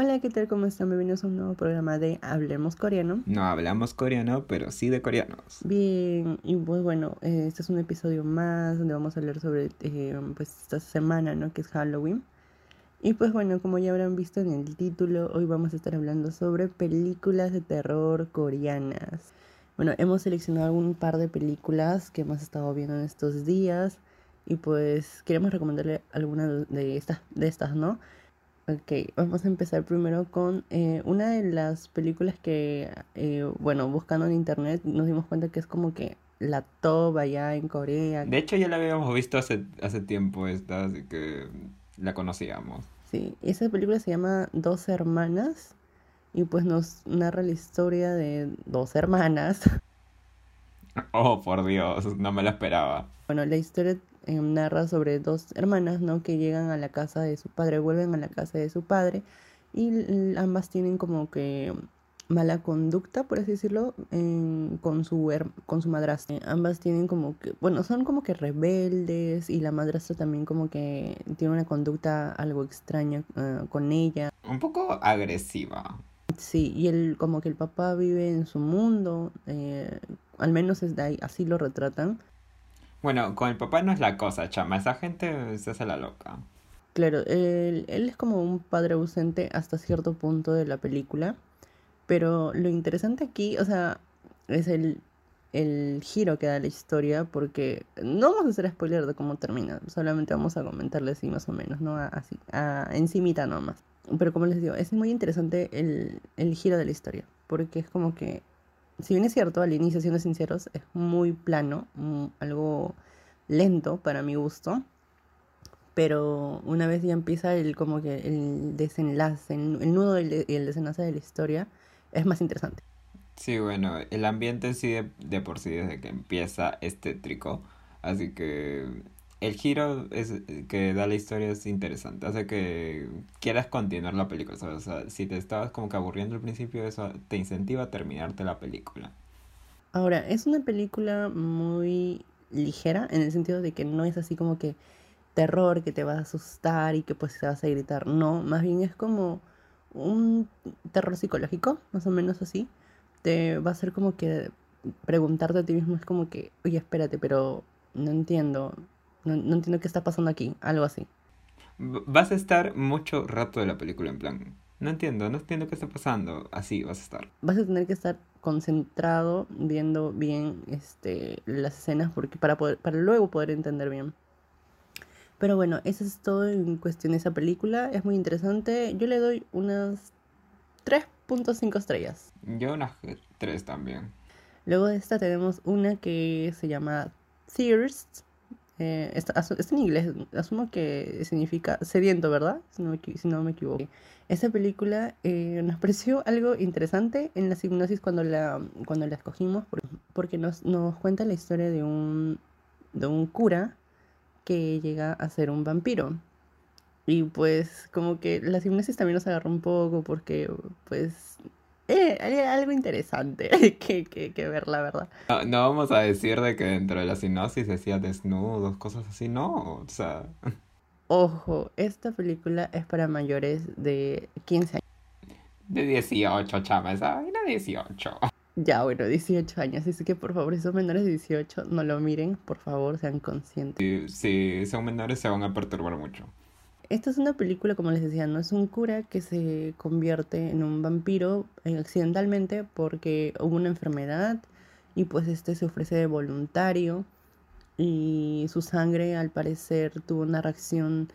Hola, ¿qué tal? ¿Cómo están? Bienvenidos a un nuevo programa de Hablemos Coreano. No hablamos coreano, pero sí de coreanos. Bien, y pues bueno, eh, este es un episodio más donde vamos a hablar sobre eh, pues esta semana, ¿no? Que es Halloween. Y pues bueno, como ya habrán visto en el título, hoy vamos a estar hablando sobre películas de terror coreanas. Bueno, hemos seleccionado un par de películas que hemos estado viendo en estos días y pues queremos recomendarle alguna de estas, de estas, ¿no? Ok, vamos a empezar primero con eh, una de las películas que, eh, bueno, buscando en internet nos dimos cuenta que es como que la top allá en Corea. De hecho ya la habíamos visto hace, hace tiempo esta, así que la conocíamos. Sí, esa película se llama Dos Hermanas y pues nos narra la historia de dos hermanas. Oh, por Dios, no me la esperaba. Bueno, la historia eh, narra sobre dos hermanas, ¿no? Que llegan a la casa de su padre, vuelven a la casa de su padre y ambas tienen como que mala conducta, por así decirlo, con, su con su madrastra. ambas tienen como que, bueno, son como que rebeldes y la madrastra también como que tiene una conducta algo extraña ah, con ella. Un poco agresiva. Sí, y él como que el papá vive en su mundo, eh, al menos es de ahí, así lo retratan. Bueno, con el papá no es la cosa, chama. Esa gente se hace la loca. Claro, él, es como un padre ausente hasta cierto punto de la película. Pero lo interesante aquí, o sea, es el, el giro que da la historia, porque no vamos a hacer spoiler de cómo termina, solamente vamos a comentarle así más o menos, ¿no? Así, a, encimita nomás. Pero como les digo, es muy interesante el, el giro de la historia, porque es como que si bien es cierto, al inicio, siendo sinceros, es muy plano, mm, algo lento para mi gusto, pero una vez ya empieza el como que el desenlace, el, nudo y el, desenlace de la historia, es más interesante. Sí, bueno, el ambiente sí de, por sí desde que empieza este trico, así que el giro es, que da la historia es interesante, hace que quieras continuar la película, O sea, si te estabas como que aburriendo al principio, eso te incentiva a terminarte la película. Ahora, es una película muy ligera en el sentido de que no es así como que terror que te va a asustar y que pues te vas a gritar, no, más bien es como un terror psicológico, más o menos así. Te va a hacer como que preguntarte a ti mismo, es como que, oye, espérate, pero no entiendo, no, entiendo qué está pasando aquí, algo así. Vas a estar mucho rato de la película en plan, no entiendo, no entiendo qué está pasando, así vas a estar. Vas a tener que estar concentrado viendo bien este las escenas porque para poder para luego poder entender bien. Pero bueno, eso es todo en cuestión de esa película, es muy interesante. Yo le doy unas 3.5 estrellas. Yo unas 3 también. Luego de esta tenemos una que se llama Thirst eh, está, en inglés, asumo que significa sediento, ¿verdad? Si no me, si equivoco. Esa película eh, nos pareció algo interesante en la hipnosis cuando la, cuando la escogimos, porque nos, nos cuenta la historia de un, de un cura que llega a ser un vampiro. Y pues como que la hipnosis también nos agarró un poco porque pues eh, algo interesante que, que, ver, la verdad. No, vamos a decir de que dentro de la sinopsis decía desnudos, cosas así, no, o sea... Ojo, esta película es para mayores de 15 años. De 18, chama, esa vaina 18. Ya, bueno, 18 años, así que por favor, si son menores de 18, no lo miren, por favor, sean conscientes. Si, si son menores se van a perturbar mucho. Esta es una película, como les decía, no es un cura que se convierte en un vampiro accidentalmente porque hubo una enfermedad y pues este se ofrece de voluntario y su sangre al parecer tuvo una reacción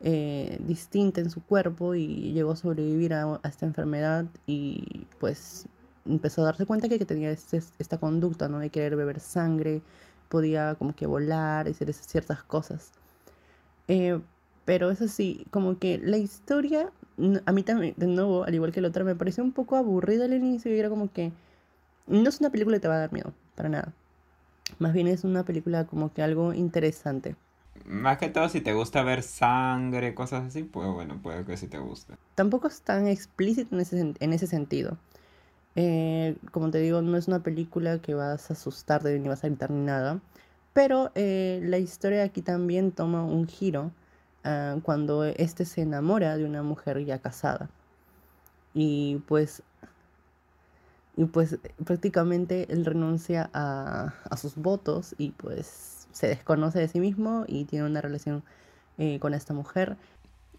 eh, distinta en su cuerpo y llegó a sobrevivir a, esta enfermedad y pues empezó a darse cuenta que, tenía este, esta conducta, ¿no? De querer beber sangre, podía como que volar y hacer ciertas cosas. Eh, pero eso sí, como que la historia, a mí también, de nuevo, al igual que la otra, me pareció un poco aburrida al inicio y era como que no es una película que te va a dar miedo, para nada. Más bien es una película como que algo interesante. Más que todo, si te gusta ver sangre, cosas así, pues bueno, puede que sí te guste. Tampoco es tan explícito en ese, en ese sentido. Eh, como te digo, no es una película que vas a asustarte ni vas a gritar ni nada. Pero eh, la historia aquí también toma un giro Ah, cuando éste se enamora de una mujer ya casada. y pues y pues prácticamente él renuncia a, a, sus votos y pues se desconoce de sí mismo y tiene una relación eh, con esta mujer.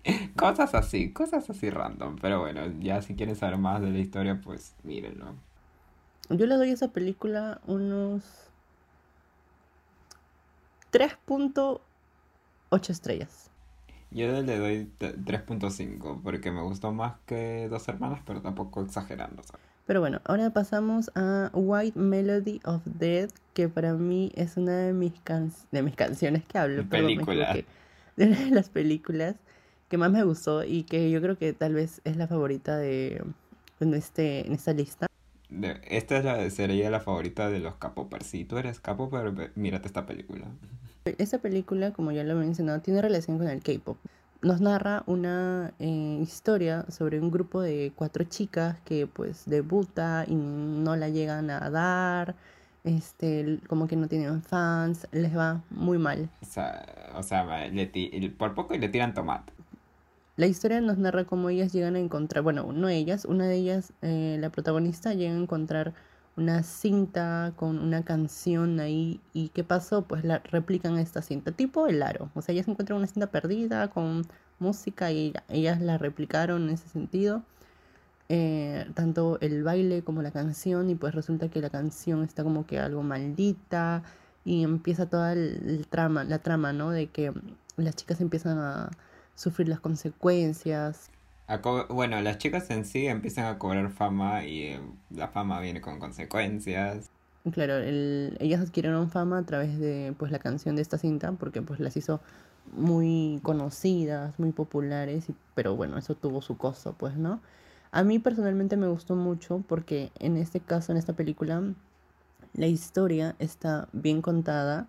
Cosas así, cosas así random, pero bueno, ya si quieren saber más de la historia, pues mírenlo. Yo le doy a esa película unos 3.8 estrellas. Yo le doy 3.5 porque me gustó más que Dos Hermanas, pero tampoco exagerando. Pero bueno, ahora pasamos a White Melody of Death, que para mí es una de mis, de mis canciones que hablo. Película. de una de las películas que más me gustó y que yo creo que tal vez es la favorita de en, este, en esta lista. esta es la, sería la favorita de los capopers. Si tú eres capoper, mírate esta película. Esta película, como ya lo he mencionado, tiene relación con el K-pop nos narra una eh, historia sobre un grupo de cuatro chicas que pues debuta y no la llegan a dar, este, como que no tienen fans, les va muy mal. O sea, o sea por poco y le tiran tomate. La historia nos narra cómo ellas llegan a encontrar, bueno, no ellas, una de ellas, eh, la protagonista, llega a encontrar una cinta con una canción ahí. ¿Y qué pasó? Pues la replican esta cinta, tipo el aro. O sea, ellas encuentran una cinta perdida con música y ellas la replicaron en ese sentido. Eh, tanto el baile como la canción y pues resulta que la canción está como que algo maldita y empieza toda el, trama, la trama, ¿no? De que las chicas empiezan a sufrir las consecuencias bueno, las chicas en sí empiezan a cobrar fama y eh, la fama viene con consecuencias. Claro, el, ellas adquirieron fama a través de pues la canción de esta cinta porque pues las hizo muy conocidas, muy populares, y, pero bueno, eso tuvo su costo, pues, ¿no? A mí personalmente me gustó mucho porque en este caso, en esta película, la historia está bien contada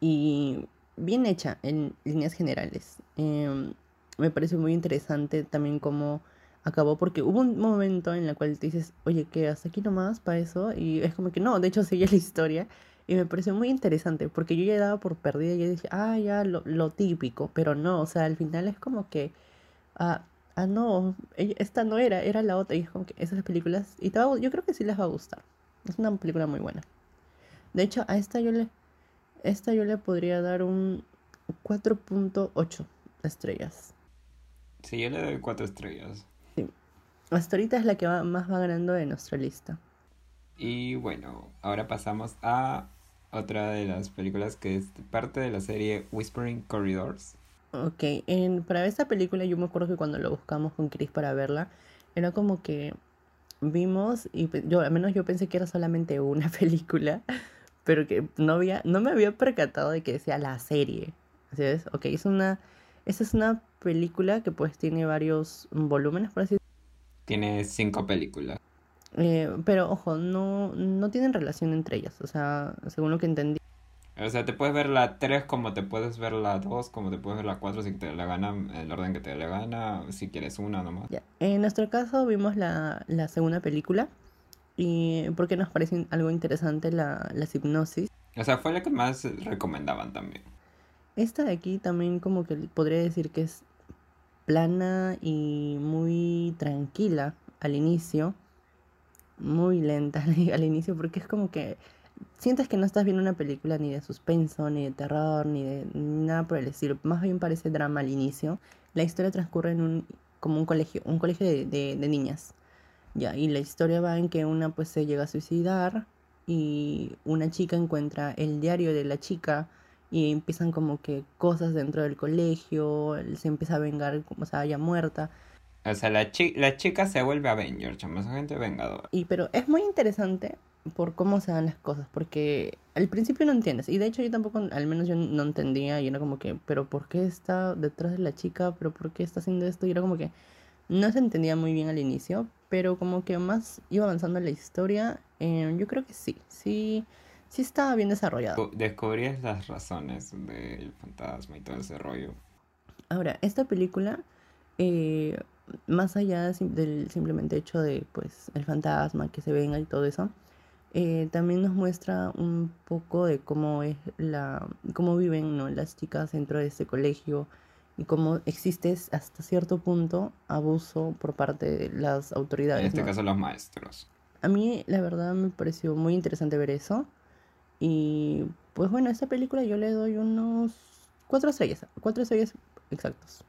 y bien hecha en líneas generales. Eh, me parece muy interesante también cómo acabó, porque hubo un momento en el cual te dices, oye, ¿qué hasta aquí nomás para eso? Y es como que no, de hecho sigue la historia. Y me pareció muy interesante, porque yo ya daba por perdida y yo dije, ah, ya lo, lo típico, pero no, o sea, al final es como que, ah, ah no, esta no era, era la otra. Y es como que esas películas, y te yo creo que sí les va a gustar. Es una película muy buena. De hecho, a esta yo le, esta yo le podría dar un 4.8 estrellas. Sí, yo le doy cuatro estrellas. Sí. Hasta ahorita es la que más va ganando de nuestra lista. Y bueno, ahora pasamos a otra de las películas que es parte de la serie Whispering Corridors. Ok, en, para esta película yo me acuerdo que cuando lo buscamos con Chris para verla, era como que vimos y yo al menos yo pensé que era solamente una película, pero que no había no me había percatado de que decía la serie. ¿Sabes? Ok, es una esta es una película que pues tiene varios volúmenes, por así decirlo. Tiene cinco películas. Eh, pero ojo, no, no tienen relación entre ellas, o sea, según lo que entendí. O sea, te puedes ver la 3 como te puedes ver la 2, como te puedes ver la 4 si te la gana, el orden que te la gana, si quieres una nomás. Ya. En nuestro caso vimos la, la segunda película y porque nos parece algo interesante la, la hipnosis. O sea, fue la que más recomendaban también. Esta de aquí también como que podría decir que es plana y muy tranquila al inicio. Muy lenta al inicio porque es como que sientes que no estás viendo una película ni de suspenso, ni de terror, ni de nada por el estilo. Más bien parece drama al inicio. La historia transcurre en un, como un colegio, un colegio de, de, niñas. Ya, y la historia va en que una pues se llega a suicidar y una chica encuentra el diario de la chica y empiezan como que cosas dentro del colegio, se empieza a vengar como se haya muerta. O sea, la, la chica se vuelve Avenger, chamo, gente vengadora. Y pero es muy interesante por cómo se dan las cosas, porque al principio no entiendes, y de hecho yo tampoco, al menos yo no entendía, y era como que, pero ¿por qué está detrás de la chica? ¿Pero por qué está haciendo esto? Y era como que no se entendía muy bien al inicio, pero como que más iba avanzando la historia, eh, yo creo que sí, sí sí estaba bien desarrollado. Descubrías las razones del fantasma y todo ese rollo. Ahora, esta película, eh, más allá del simplemente hecho de, pues, el fantasma que se venga y todo eso, eh, también nos muestra un poco de cómo es la, cómo viven ¿no? las chicas dentro de este colegio y cómo existe hasta cierto punto abuso por parte de las autoridades. En este ¿no? caso los maestros. A mí la verdad me pareció muy interesante ver eso. Y pues bueno, a esta película yo le doy unos cuatro estrellas, cuatro estrellas exactos.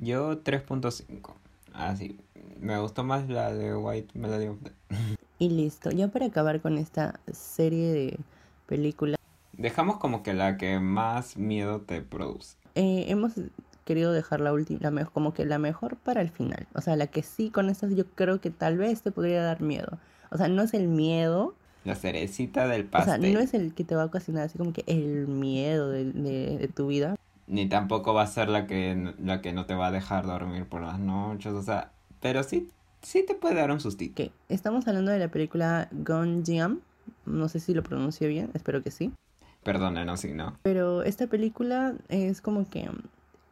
Yo 3.5. Así. Me gustó más la de White Melody of Death. Y listo, ya para acabar con esta serie de películas, Dejamos como que la que más miedo te produce. eh, hemos querido dejar la última, la como que la mejor para el final. O sea, la que sí con estas yo creo que tal vez te podría dar miedo. O sea, no es el miedo, La cerecita del o sea, pastel. no es el que te va a ocasionar así como que el miedo de, de- de tu vida. Ni tampoco va a ser la que, la que no te va a dejar dormir por las noches. O sea, pero sí, sí te puede dar un sustito. Que estamos hablando de la película Gone Jam. No sé si lo pronuncio bien, espero que sí. Perdónenos si no. Pero esta película es como que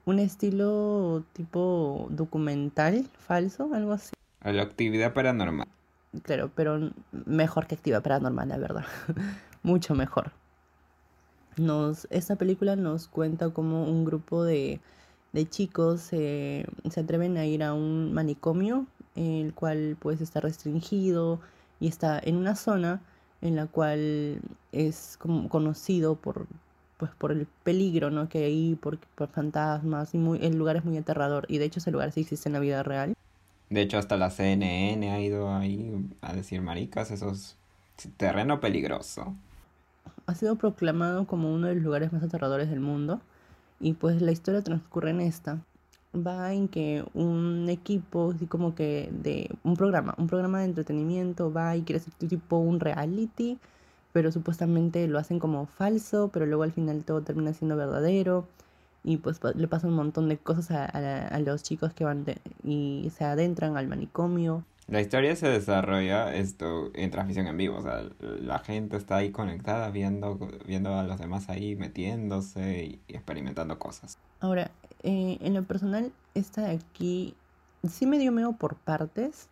un estilo tipo documental falso, algo así. A la actividad paranormal. Claro, pero mejor que Activa Paranormal, la verdad. Mucho mejor. Nos, esta película nos cuenta cómo un grupo de, de chicos se se atreven a ir a un manicomio, el cual pues está restringido y está en una zona en la cual es como conocido por pues por el peligro ¿no? que hay por, por fantasmas, y muy, el lugar es muy aterrador, y de hecho ese lugar sí existe en la vida real. De hecho, hasta la CNN ha ido ahí a decir maricas, eso es terreno peligroso. ha sido proclamado como uno de los lugares más aterradores del mundo. Y pues la historia transcurre en esta. Va en que un equipo, así como que de un programa, un programa de entretenimiento, va y quiere hacer tipo un reality, pero supuestamente lo hacen como falso, pero luego al final todo termina siendo verdadero. Y pues le pasan un montón de cosas a, a- a los chicos que van de- y se adentran al manicomio. La historia se desarrolla esto en transmisión en vivo, o sea, la gente está ahí conectada viendo, viendo a los demás ahí metiéndose y experimentando cosas. Ahora, eh, en lo personal, esta de aquí sí me dio miedo por partes,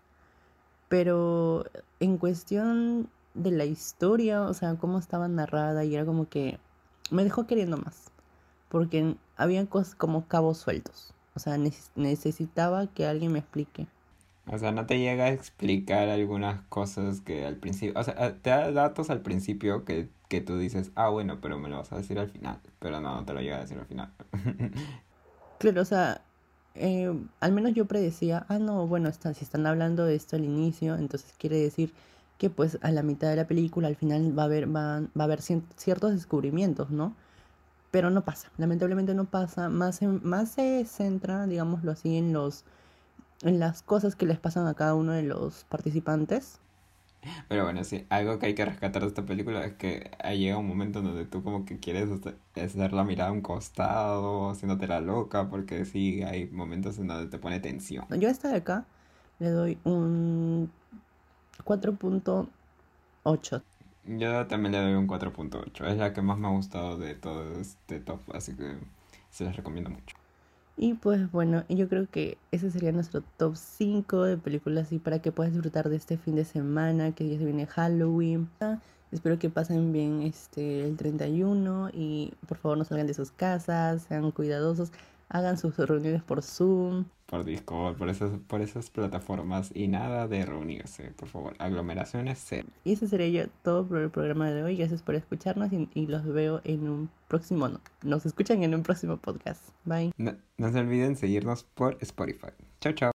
pero en cuestión de la historia, o sea, cómo estaba narrada y era como que me dejó queriendo más, porque había cosas como cabos sueltos, o sea, neces- necesitaba que alguien me explique. O sea, no te llega a explicar algunas cosas que al principio, o sea, te da datos al principio que, que tú dices, ah, bueno, pero me lo vas a decir al final, pero no, no te lo llega a decir al final. Claro, o sea, eh, al menos yo predecía, ah, no, bueno, está, si están hablando de esto al inicio, entonces quiere decir que pues a la mitad de la película al final va a haber, va, va a haber ciertos descubrimientos, ¿no? Pero no pasa, lamentablemente no pasa, más, en- más se centra, digámoslo así, en los, en las cosas que les pasan a cada uno de los participantes. Pero bueno, sí, algo que hay que rescatar de esta película es que llega un momento en donde tú como que quieres hacer, hacer la mirada a un costado, haciéndote la loca, porque sí, hay momentos en donde te pone tensión. Yo a esta de acá le doy un 4.8. Yo también le doy un 4.8, es la que más me ha gustado de todo este top, así que se las recomiendo mucho. Y pues bueno, yo creo que ese sería nuestro top 5 de películas y para que puedas disfrutar de este fin de semana, que ya se viene Halloween. Espero que pasen bien este el 31 y por favor no salgan de sus casas, sean cuidadosos, hagan sus reuniones por Zoom. Por Discord, por esas, por esas plataformas y nada de reunirse, por favor, aglomeraciones cero. Y ese sería ya todo por el programa de hoy. Gracias por escucharnos y, y los veo en un próximo, no, nos escuchan en un próximo podcast. Bye. No, no se olviden seguirnos por Spotify. Chao, chao.